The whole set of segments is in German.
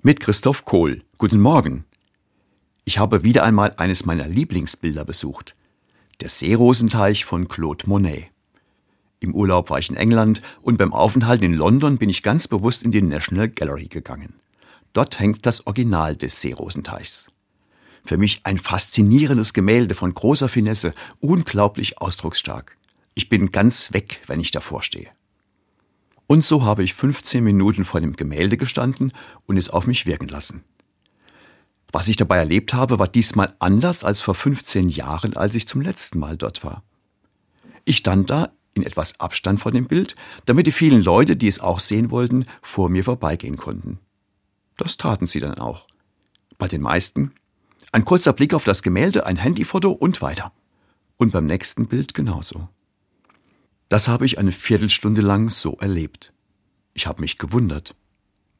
Mit Christoph Kohl. Guten Morgen. Ich habe wieder einmal eines meiner Lieblingsbilder besucht. Der Seerosenteich von Claude Monet. Im Urlaub war ich in England und beim Aufenthalt in London bin ich ganz bewusst in die National Gallery gegangen. Dort hängt das Original des Seerosenteichs. Für mich ein faszinierendes Gemälde von großer Finesse, unglaublich ausdrucksstark. Ich bin ganz weg, wenn ich davor stehe. Und so habe ich 15 Minuten vor dem Gemälde gestanden und es auf mich wirken lassen. Was ich dabei erlebt habe, war diesmal anders als vor 15 Jahren, als ich zum letzten Mal dort war. Ich stand da in etwas Abstand vor dem Bild, damit die vielen Leute, die es auch sehen wollten, vor mir vorbeigehen konnten. Das taten sie dann auch. Bei den meisten ein kurzer Blick auf das Gemälde, ein Handyfoto und weiter. Und beim nächsten Bild genauso. Das habe ich eine Viertelstunde lang so erlebt. Ich habe mich gewundert.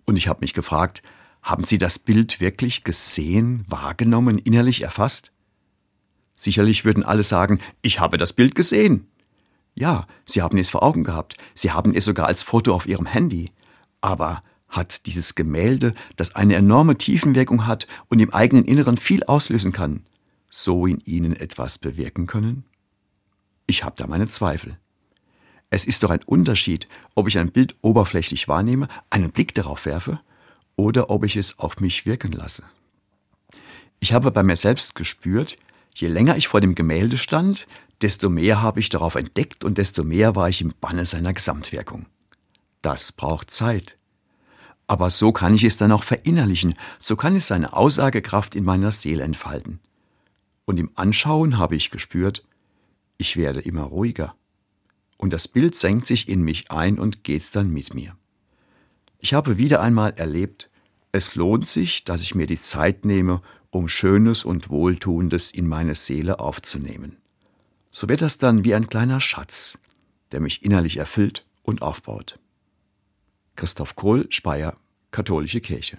Und ich habe mich gefragt, haben Sie das Bild wirklich gesehen, wahrgenommen, innerlich erfasst? Sicherlich würden alle sagen, ich habe das Bild gesehen. Ja, Sie haben es vor Augen gehabt, Sie haben es sogar als Foto auf Ihrem Handy. Aber hat dieses Gemälde, das eine enorme Tiefenwirkung hat und im eigenen Inneren viel auslösen kann, so in Ihnen etwas bewirken können? Ich habe da meine Zweifel. Es ist doch ein Unterschied, ob ich ein Bild oberflächlich wahrnehme, einen Blick darauf werfe oder ob ich es auf mich wirken lasse. Ich habe bei mir selbst gespürt, je länger ich vor dem Gemälde stand, desto mehr habe ich darauf entdeckt und desto mehr war ich im Banne seiner Gesamtwirkung. Das braucht Zeit. Aber so kann ich es dann auch verinnerlichen, so kann es seine Aussagekraft in meiner Seele entfalten. Und im Anschauen habe ich gespürt, ich werde immer ruhiger und das Bild senkt sich in mich ein und geht dann mit mir. Ich habe wieder einmal erlebt, es lohnt sich, dass ich mir die Zeit nehme, um Schönes und Wohltuendes in meine Seele aufzunehmen. So wird das dann wie ein kleiner Schatz, der mich innerlich erfüllt und aufbaut. Christoph Kohl, Speyer, Katholische Kirche.